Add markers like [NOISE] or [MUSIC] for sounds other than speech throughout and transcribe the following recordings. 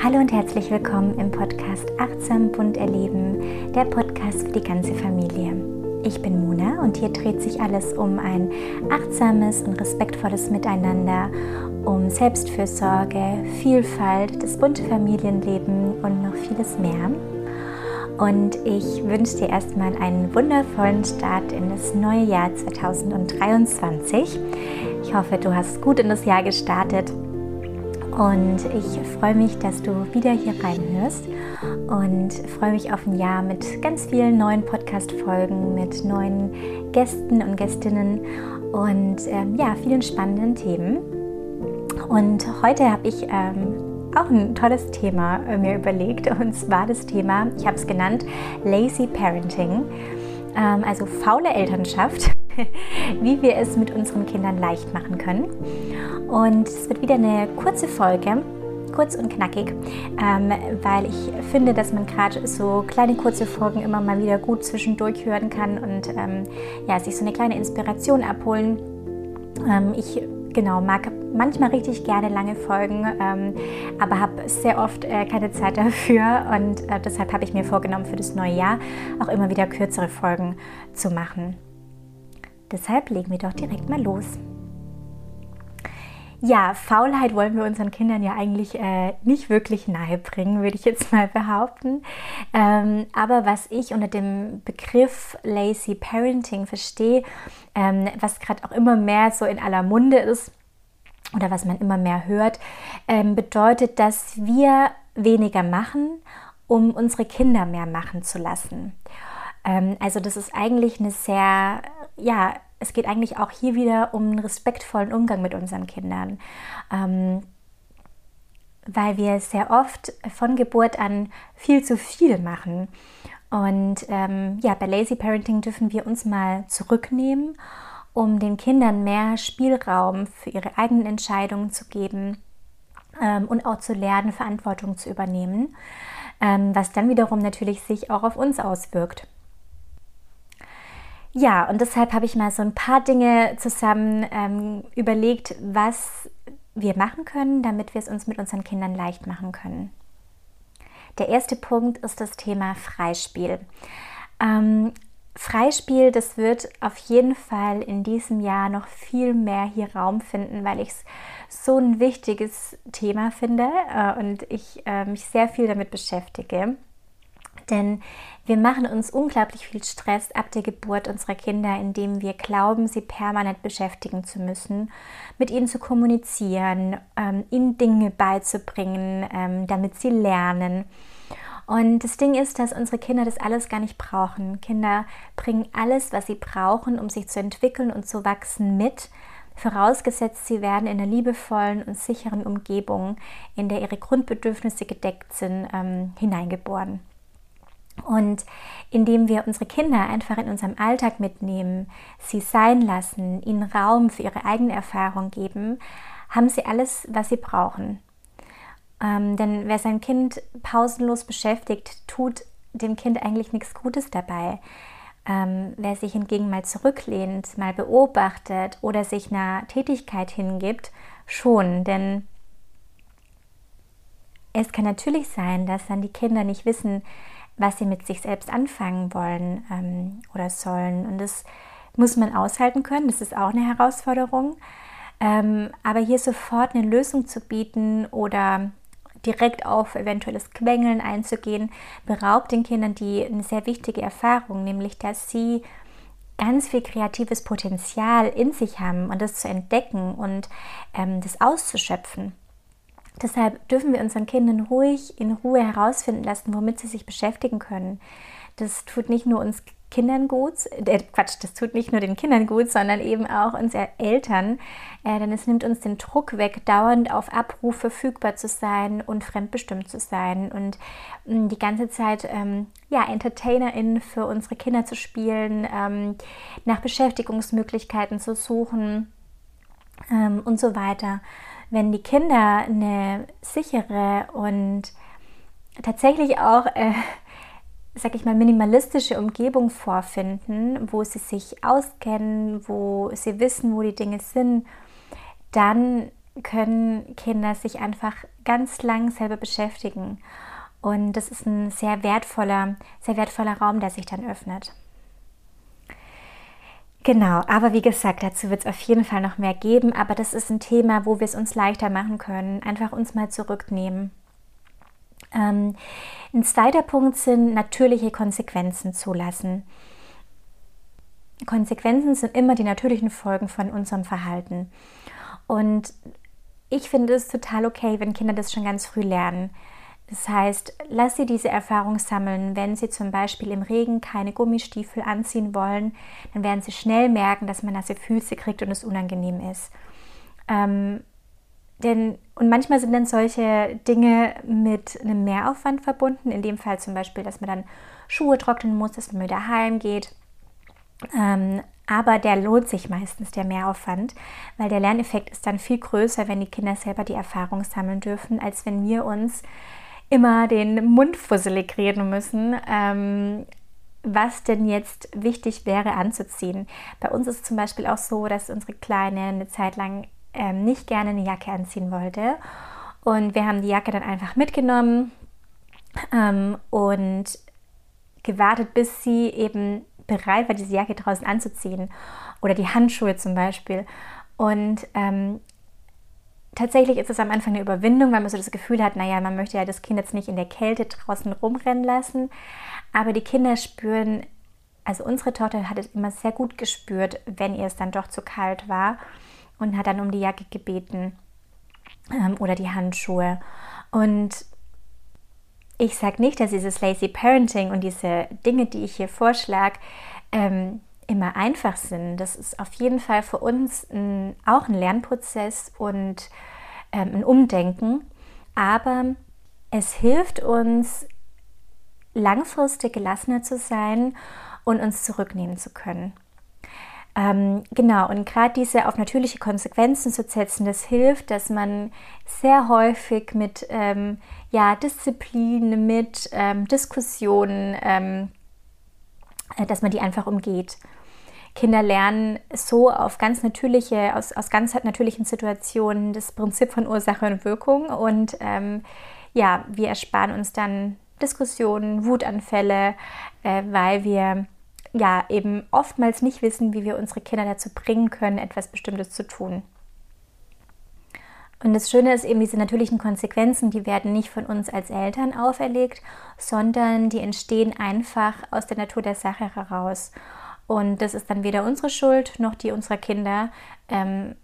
Hallo und herzlich willkommen im Podcast Achtsam Bunt Erleben, der Podcast für die ganze Familie. Ich bin Mona und hier dreht sich alles um ein achtsames und respektvolles Miteinander, um Selbstfürsorge, Vielfalt, das bunte Familienleben und noch vieles mehr. Und ich wünsche dir erstmal einen wundervollen Start in das neue Jahr 2023. Ich hoffe, du hast gut in das Jahr gestartet und ich freue mich, dass du wieder hier reinhörst und freue mich auf ein Jahr mit ganz vielen neuen Podcast-Folgen, mit neuen Gästen und Gästinnen und ähm, ja, vielen spannenden Themen. Und heute habe ich ähm, auch ein tolles Thema äh, mir überlegt [LAUGHS] und zwar das Thema, ich habe es genannt, Lazy Parenting, ähm, also faule Elternschaft, [LAUGHS] wie wir es mit unseren Kindern leicht machen können. Und es wird wieder eine kurze Folge, kurz und knackig, ähm, weil ich finde, dass man gerade so kleine kurze Folgen immer mal wieder gut zwischendurch hören kann und ähm, ja, sich so eine kleine Inspiration abholen. Ähm, ich genau mag manchmal richtig gerne lange Folgen, ähm, aber habe sehr oft äh, keine Zeit dafür und äh, deshalb habe ich mir vorgenommen, für das neue Jahr auch immer wieder kürzere Folgen zu machen. Deshalb legen wir doch direkt mal los. Ja, Faulheit wollen wir unseren Kindern ja eigentlich äh, nicht wirklich nahe bringen, würde ich jetzt mal behaupten. Ähm, aber was ich unter dem Begriff Lazy Parenting verstehe, ähm, was gerade auch immer mehr so in aller Munde ist oder was man immer mehr hört, ähm, bedeutet, dass wir weniger machen, um unsere Kinder mehr machen zu lassen. Ähm, also das ist eigentlich eine sehr, ja, es geht eigentlich auch hier wieder um einen respektvollen Umgang mit unseren Kindern. Ähm, weil wir sehr oft von Geburt an viel zu viel machen. Und ähm, ja, bei Lazy Parenting dürfen wir uns mal zurücknehmen, um den Kindern mehr Spielraum für ihre eigenen Entscheidungen zu geben ähm, und auch zu lernen, Verantwortung zu übernehmen, ähm, was dann wiederum natürlich sich auch auf uns auswirkt. Ja, und deshalb habe ich mal so ein paar Dinge zusammen ähm, überlegt, was wir machen können, damit wir es uns mit unseren Kindern leicht machen können. Der erste Punkt ist das Thema Freispiel. Ähm, Freispiel, das wird auf jeden Fall in diesem Jahr noch viel mehr hier Raum finden, weil ich es so ein wichtiges Thema finde äh, und ich äh, mich sehr viel damit beschäftige. Denn wir machen uns unglaublich viel Stress ab der Geburt unserer Kinder, indem wir glauben, sie permanent beschäftigen zu müssen, mit ihnen zu kommunizieren, ähm, ihnen Dinge beizubringen, ähm, damit sie lernen. Und das Ding ist, dass unsere Kinder das alles gar nicht brauchen. Kinder bringen alles, was sie brauchen, um sich zu entwickeln und zu wachsen, mit vorausgesetzt sie werden in einer liebevollen und sicheren Umgebung, in der ihre Grundbedürfnisse gedeckt sind, ähm, hineingeboren. Und indem wir unsere Kinder einfach in unserem Alltag mitnehmen, sie sein lassen, ihnen Raum für ihre eigene Erfahrung geben, haben sie alles, was sie brauchen. Ähm, denn wer sein Kind pausenlos beschäftigt, tut dem Kind eigentlich nichts Gutes dabei. Ähm, wer sich hingegen mal zurücklehnt, mal beobachtet oder sich einer Tätigkeit hingibt, schon. Denn es kann natürlich sein, dass dann die Kinder nicht wissen, was sie mit sich selbst anfangen wollen ähm, oder sollen. Und das muss man aushalten können. Das ist auch eine Herausforderung. Ähm, aber hier sofort eine Lösung zu bieten oder direkt auf eventuelles Quengeln einzugehen, beraubt den Kindern die eine sehr wichtige Erfahrung, nämlich dass sie ganz viel kreatives Potenzial in sich haben und das zu entdecken und ähm, das auszuschöpfen. Deshalb dürfen wir unseren Kindern ruhig in Ruhe herausfinden lassen, womit sie sich beschäftigen können. Das tut nicht nur uns Kindern gut, äh, Quatsch, das tut nicht nur den Kindern gut, sondern eben auch uns Eltern, äh, denn es nimmt uns den Druck weg, dauernd auf Abruf verfügbar zu sein und fremdbestimmt zu sein und mh, mm, die ganze Zeit ähm, ja, EntertainerInnen für unsere Kinder zu spielen, ähm, nach Beschäftigungsmöglichkeiten zu suchen ähm, und so weiter wenn die Kinder eine sichere und tatsächlich auch, äh, sag ich mal, minimalistische Umgebung vorfinden, wo sie sich auskennen, wo sie wissen, wo die Dinge sind, dann können Kinder sich einfach ganz lang selber beschäftigen. Und das ist ein sehr wertvoller, sehr wertvoller Raum, der sich dann öffnet. Genau, aber wie gesagt, dazu wird es auf jeden Fall noch mehr geben, aber das ist ein Thema, wo wir es uns leichter machen können, einfach uns mal zurücknehmen. Ähm, ein zweiter Punkt sind natürliche Konsequenzen zulassen. Konsequenzen sind immer die natürlichen Folgen von unserem Verhalten. Und ich finde es total okay, wenn Kinder das schon ganz früh lernen. Das heißt, lass sie diese Erfahrung sammeln. Wenn sie zum Beispiel im Regen keine Gummistiefel anziehen wollen, dann werden sie schnell merken, dass man nasse Füße kriegt und es unangenehm ist. Ähm, denn, und manchmal sind dann solche Dinge mit einem Mehraufwand verbunden. In dem Fall zum Beispiel, dass man dann Schuhe trocknen muss, dass man wieder heimgeht. Ähm, aber der lohnt sich meistens, der Mehraufwand, weil der Lerneffekt ist dann viel größer, wenn die Kinder selber die Erfahrung sammeln dürfen, als wenn wir uns immer den Mund fusselig reden müssen, ähm, was denn jetzt wichtig wäre anzuziehen. Bei uns ist zum Beispiel auch so, dass unsere Kleine eine Zeit lang ähm, nicht gerne eine Jacke anziehen wollte. Und wir haben die Jacke dann einfach mitgenommen ähm, und gewartet, bis sie eben bereit war, diese Jacke draußen anzuziehen. Oder die Handschuhe zum Beispiel. Und ähm, tatsächlich ist es am Anfang eine Überwindung, weil man so das Gefühl hat, naja, man möchte ja das Kind jetzt nicht in der Kälte draußen rumrennen lassen. Aber die Kinder spüren, also unsere Tochter hat es immer sehr gut gespürt, wenn ihr es dann doch zu kalt war und hat dann um die Jacke gebeten ähm, oder die Handschuhe. Und ich sage nicht, dass dieses Lazy Parenting und diese Dinge, die ich hier vorschlage, ähm, immer einfach sind. Das ist auf jeden Fall für uns ein, auch ein Lernprozess und ähm, ein Umdenken. Aber es hilft uns, langfristig gelassener zu sein und uns zurücknehmen zu können. Ähm, genau, und gerade diese auf natürliche Konsequenzen zu setzen, das hilft, dass man sehr häufig mit ähm, ja, Disziplin, mit ähm, Diskussionen, ähm, äh, dass man die einfach umgeht. Kinder lernen so auf ganz natürliche, aus, aus ganz natürlichen Situationen das Prinzip von Ursache und Wirkung. Und ähm, ja, wir ersparen uns dann Diskussionen, Wutanfälle, äh, weil wir ja eben oftmals nicht wissen, wie wir unsere Kinder dazu bringen können, etwas Bestimmtes zu tun. Und das Schöne ist eben, diese natürlichen Konsequenzen, die werden nicht von uns als Eltern auferlegt, sondern die entstehen einfach aus der Natur der Sache heraus. Und das ist dann weder unsere Schuld noch die unserer Kinder, ähm,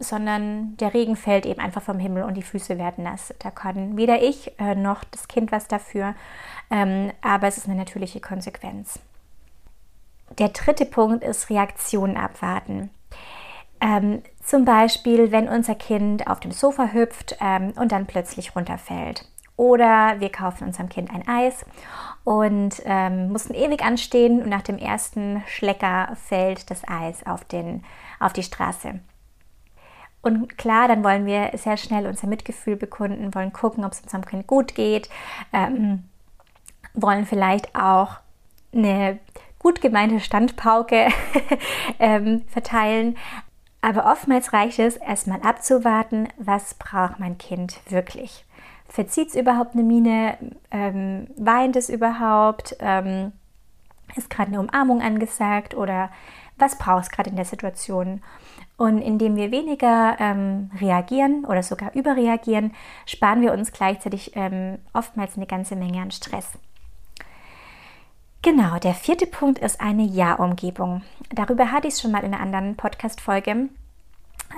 sondern der Regen fällt eben einfach vom Himmel und die Füße werden nass. Da kann weder ich äh, noch das Kind was dafür, ähm, aber es ist eine natürliche Konsequenz. Der dritte Punkt ist Reaktion abwarten. Ähm, zum Beispiel, wenn unser Kind auf dem Sofa hüpft ähm, und dann plötzlich runterfällt. Oder wir kaufen unserem Kind ein Eis und ähm, mussten ewig anstehen und nach dem ersten Schlecker fällt das Eis auf, den, auf die Straße. Und klar, dann wollen wir sehr schnell unser Mitgefühl bekunden, wollen gucken, ob es unserem Kind gut geht, ähm, wollen vielleicht auch eine gut gemeinte Standpauke [LAUGHS] ähm, verteilen. Aber oftmals reicht es, erstmal abzuwarten, was braucht mein Kind wirklich. Verzieht es überhaupt eine Miene? Ähm, weint es überhaupt? Ähm, ist gerade eine Umarmung angesagt? Oder was braucht es gerade in der Situation? Und indem wir weniger ähm, reagieren oder sogar überreagieren, sparen wir uns gleichzeitig ähm, oftmals eine ganze Menge an Stress. Genau, der vierte Punkt ist eine Ja-Umgebung. Darüber hatte ich es schon mal in einer anderen Podcast-Folge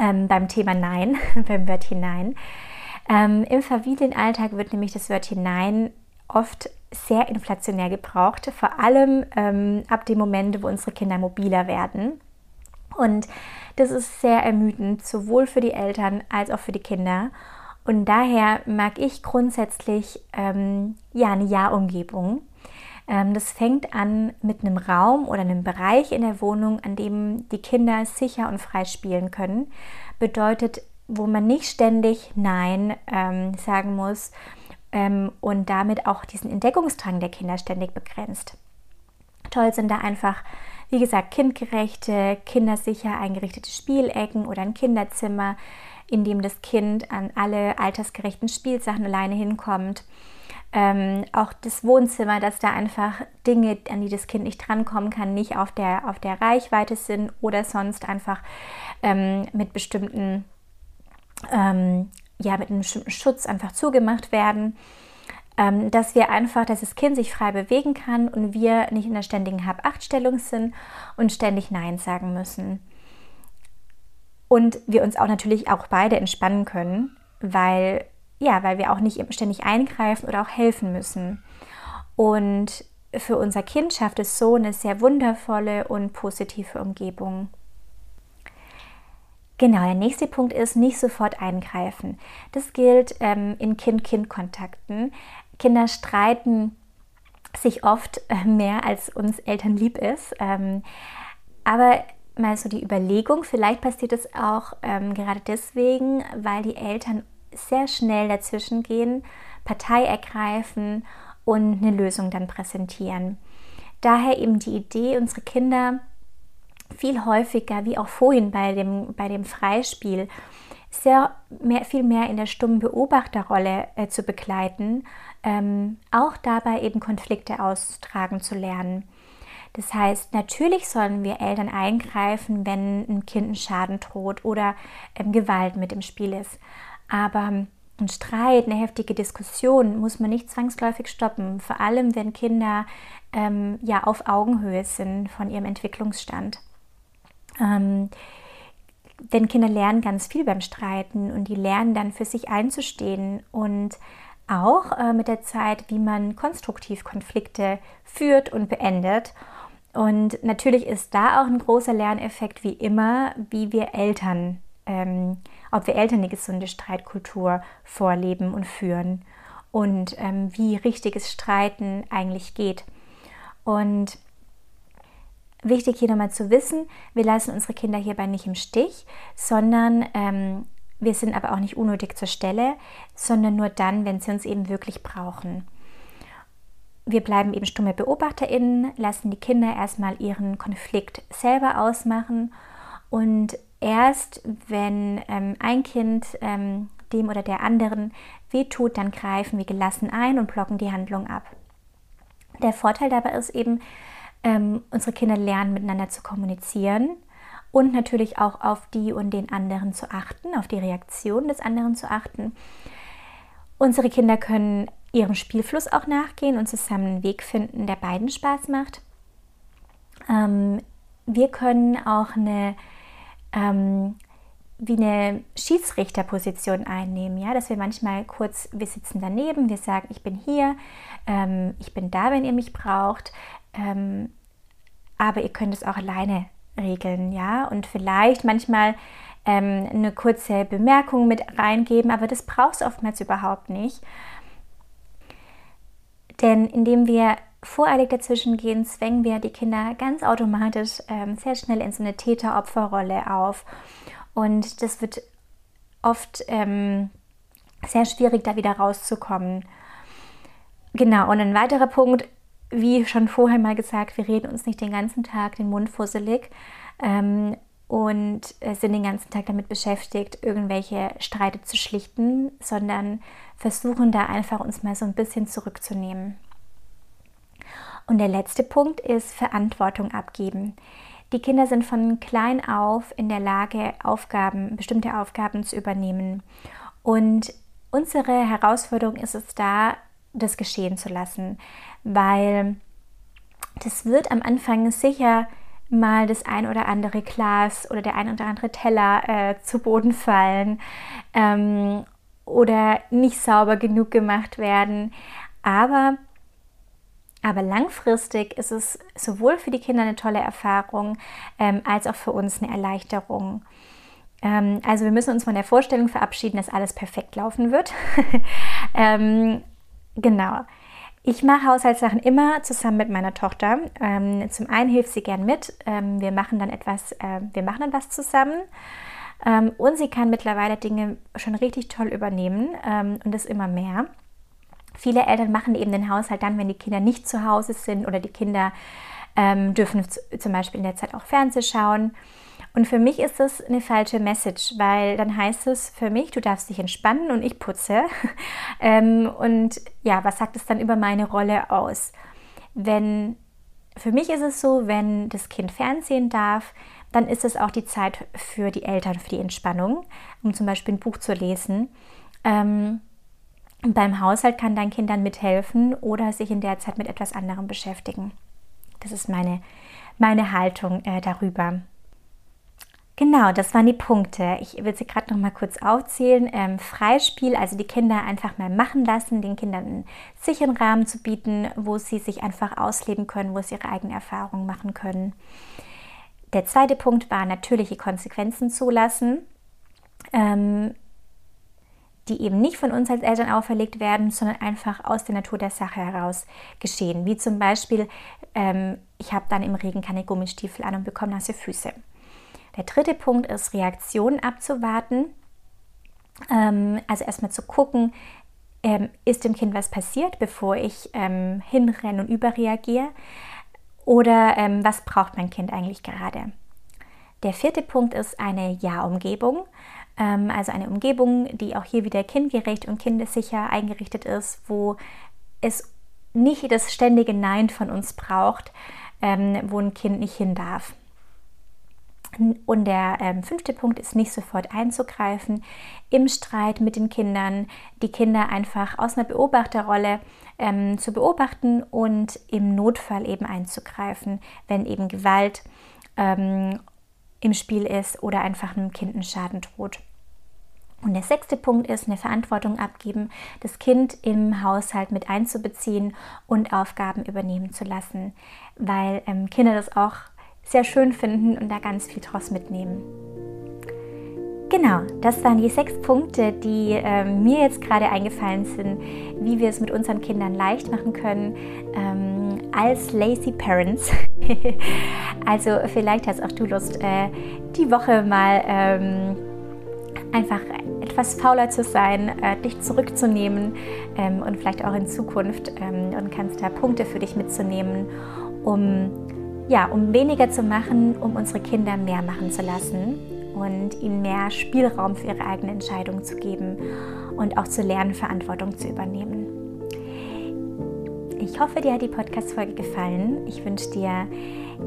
ähm, beim Thema Nein, [LAUGHS] beim Wörtchen Nein. Ähm, Im Familienalltag wird nämlich das Wörtchen Nein oft sehr inflationär gebraucht, vor allem ähm, ab dem Moment, wo unsere Kinder mobiler werden. Und das ist sehr ermüdend, sowohl für die Eltern als auch für die Kinder. Und daher mag ich grundsätzlich ähm, ja eine Ja-Umgebung. Ähm, das fängt an mit einem Raum oder einem Bereich in der Wohnung, an dem die Kinder sicher und frei spielen können. Bedeutet, wo man nicht ständig Nein ähm, sagen muss ähm, und damit auch diesen Entdeckungsdrang der Kinder ständig begrenzt. Toll sind da einfach, wie gesagt, kindgerechte, kindersicher eingerichtete Spielecken oder ein Kinderzimmer, indem das Kind an alle altersgerechten Spielsachen alleine hinkommt. Ähm, auch das Wohnzimmer, dass da einfach Dinge, an die das Kind nicht drankommen kann, nicht auf der, auf der Reichweite sind oder sonst einfach ähm, mit bestimmten, ähm, ja, mit einem bestimmten Schutz einfach zugemacht werden. Ähm, dass wir einfach, dass das Kind sich frei bewegen kann und wir nicht in der ständigen Hab-Acht-Stellung sind und ständig Nein sagen müssen. Und wir uns auch natürlich auch beide entspannen können, weil ja, weil wir auch nicht ständig eingreifen oder auch helfen müssen. Und für unser Kind schafft es so eine sehr wundervolle und positive Umgebung. Genau, der nächste Punkt ist nicht sofort eingreifen. Das gilt ähm, in Kind-Kind-Kontakten. Kinder streiten sich oft äh, mehr, als uns Eltern lieb ist. Ähm, aber mal so die Überlegung, vielleicht passiert es auch ähm, gerade deswegen, weil die Eltern sehr schnell dazwischen gehen, Partei ergreifen und eine Lösung dann präsentieren. Daher eben die Idee, unsere Kinder viel häufiger, wie auch vorhin bei dem, bei dem Freispiel, sehr mehr, viel mehr in der stummen Beobachterrolle äh, zu begleiten, ähm, auch dabei eben Konflikte austragen zu lernen. Das heißt, natürlich sollen wir Eltern eingreifen, wenn ein Kind einen Schaden droht oder ähm, Gewalt mit im Spiel ist. Aber ein Streit, eine heftige Diskussion muss man nicht zwangsläufig stoppen, vor allem wenn Kinder ähm, ja auf Augenhöhe sind von ihrem Entwicklungsstand. Ähm, denn Kinder lernen ganz viel beim Streiten und die lernen dann für sich einzustehen und auch äh, mit der Zeit, wie man konstruktiv Konflikte führt und beendet. Und natürlich ist da auch ein großer Lerneffekt, wie immer, wie wir Eltern ähm, ob wir Eltern eine gesunde Streitkultur vorleben und führen und ähm, wie richtiges Streiten eigentlich geht. Und wichtig hier nochmal zu wissen, wir lassen unsere Kinder hierbei nicht im Stich, sondern ähm, wir sind aber auch nicht unnötig zur Stelle, sondern nur dann, wenn sie uns eben wirklich brauchen. Wir bleiben eben stumme BeobachterInnen, lassen die Kinder erstmal ihren Konflikt selber ausmachen und erst wenn ähm, ein Kind ähm, dem oder der anderen wehtut, dann greifen wir gelassen ein und blocken die Handlung ab. Der Vorteil dabei ist eben, ähm, unsere Kinder lernen miteinander zu kommunizieren und natürlich auch auf die und den anderen zu achten, auf die Reaktion des anderen zu achten. Unsere Kinder können ihrem Spielfluss auch nachgehen und zusammen einen Weg finden, der beiden Spaß macht. Ähm, wir können auch eine ähm, wie eine Schiedsrichterposition einnehmen, ja, dass wir manchmal kurz, wir sitzen daneben, wir sagen, ich bin hier, ähm, ich bin da, wenn ihr mich braucht, ähm, aber ihr könnt es auch alleine regeln, ja, und vielleicht manchmal ähm, eine kurze Bemerkung mit reingeben, aber das braucht es oftmals überhaupt nicht. Denn indem wir voreilig dazwischen gehen, zwängen wir die Kinder ganz automatisch ähm, sehr schnell in so eine Täter-Opfer-Rolle auf. Und das wird oft ähm, sehr schwierig, da wieder rauszukommen. Genau, und ein weiterer Punkt, wie schon vorher mal gesagt, wir reden uns nicht den ganzen Tag den Mund fusselig ähm, und äh, sind den ganzen Tag damit beschäftigt, irgendwelche Streite zu schlichten, sondern versuchen da einfach uns mal so ein bisschen zurückzunehmen. Und der letzte Punkt ist Verantwortung abgeben. Die Kinder sind von klein auf in der Lage, Aufgaben, bestimmte Aufgaben zu übernehmen. Und unsere Herausforderung ist es da, das geschehen zu lassen, weil das wird am Anfang sicher mal das ein oder andere Glas oder der ein oder andere Teller äh, zu Boden fallen ähm, oder nicht sauber genug gemacht werden. Aber aber langfristig ist es sowohl für die Kinder eine tolle Erfahrung ähm, als auch für uns eine Erleichterung. Ähm, also wir müssen uns von der Vorstellung verabschieden, dass alles perfekt laufen wird. [LAUGHS] ähm, genau. Ich mache Haushaltssachen immer zusammen mit meiner Tochter. Ähm, zum einen hilft sie gern mit. Ähm, wir machen dann etwas, äh, wir machen dann was zusammen. Ähm, und sie kann mittlerweile Dinge schon richtig toll übernehmen und das immer mehr. Viele Eltern machen eben den Haushalt dann, wenn die Kinder nicht zu Hause sind oder die Kinder ähm, dürfen zum Beispiel in der Zeit auch Fernsehen schauen. Und für mich ist das eine falsche Message, weil dann heißt es für mich, du darfst dich entspannen und ich putze. [LAUGHS] ähm, und ja, was sagt es dann über meine Rolle aus? Wenn für mich ist es so, wenn das Kind Fernsehen darf, dann ist es auch die Zeit für die Eltern, für die Entspannung, um zum Beispiel ein Buch zu lesen. Ähm, beim Haushalt kann dein Kind dann mithelfen oder sich in der Zeit mit etwas anderem beschäftigen. Das ist meine, meine Haltung äh, darüber. Genau, das waren die Punkte. Ich will sie gerade noch mal kurz aufzählen. Ähm, Freispiel, also die Kinder einfach mal machen lassen, den Kindern einen sicheren Rahmen zu bieten, wo sie sich einfach ausleben können, wo sie ihre eigenen Erfahrungen machen können. Der zweite Punkt war natürliche Konsequenzen zulassen, ähm, die eben nicht von uns als Eltern auferlegt werden, sondern einfach aus der Natur der Sache heraus geschehen. Wie zum Beispiel, ähm, ich habe dann im Regen keine Gummistiefel an und bekomme nasse Füße. Der dritte Punkt ist, Reaktionen abzuwarten. Ähm, also erstmal zu gucken, ähm, ist dem Kind was passiert, bevor ich ähm, hinrenne und überreagiere? Oder ähm, was braucht mein Kind eigentlich gerade? Der vierte Punkt ist eine Ja-Umgebung. Ähm, also eine Umgebung, die auch hier wieder kindgerecht und kindessicher eingerichtet ist, wo es nicht das ständige Nein von uns braucht, ähm, wo ein Kind nicht hin darf. Und der ähm, fünfte Punkt ist nicht sofort einzugreifen im Streit mit den Kindern, die Kinder einfach aus einer Beobachterrolle ähm, zu beobachten und im Notfall eben einzugreifen, wenn eben Gewalt ähm, im Spiel ist oder einfach einem Kind ein Schaden droht. Und der sechste Punkt ist, eine Verantwortung abgeben, das Kind im Haushalt mit einzubeziehen und Aufgaben übernehmen zu lassen, weil ähm, Kinder das auch sehr schön finden und da ganz viel draus mitnehmen. Genau, das waren die sechs Punkte, die äh, mir jetzt gerade eingefallen sind, wie wir es mit unseren Kindern leicht machen können ähm, als lazy Parents. [LAUGHS] also vielleicht hast auch du Lust, äh, die Woche mal ähm, einfach etwas fauler zu sein, äh, dich zurückzunehmen ähm, und vielleicht auch in Zukunft ähm, und kannst da Punkte für dich mitzunehmen, um ja, um weniger zu machen, um unsere Kinder mehr machen zu lassen und ihnen mehr Spielraum für ihre eigene Entscheidung zu geben und auch zu lernen, Verantwortung zu übernehmen. Ich hoffe, dir hat die Podcast-Folge gefallen. Ich wünsche dir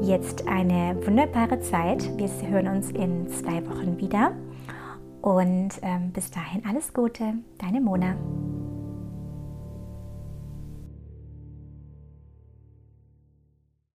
jetzt eine wunderbare Zeit. Wir hören uns in zwei Wochen wieder. Und ähm, bis dahin alles Gute, deine Mona.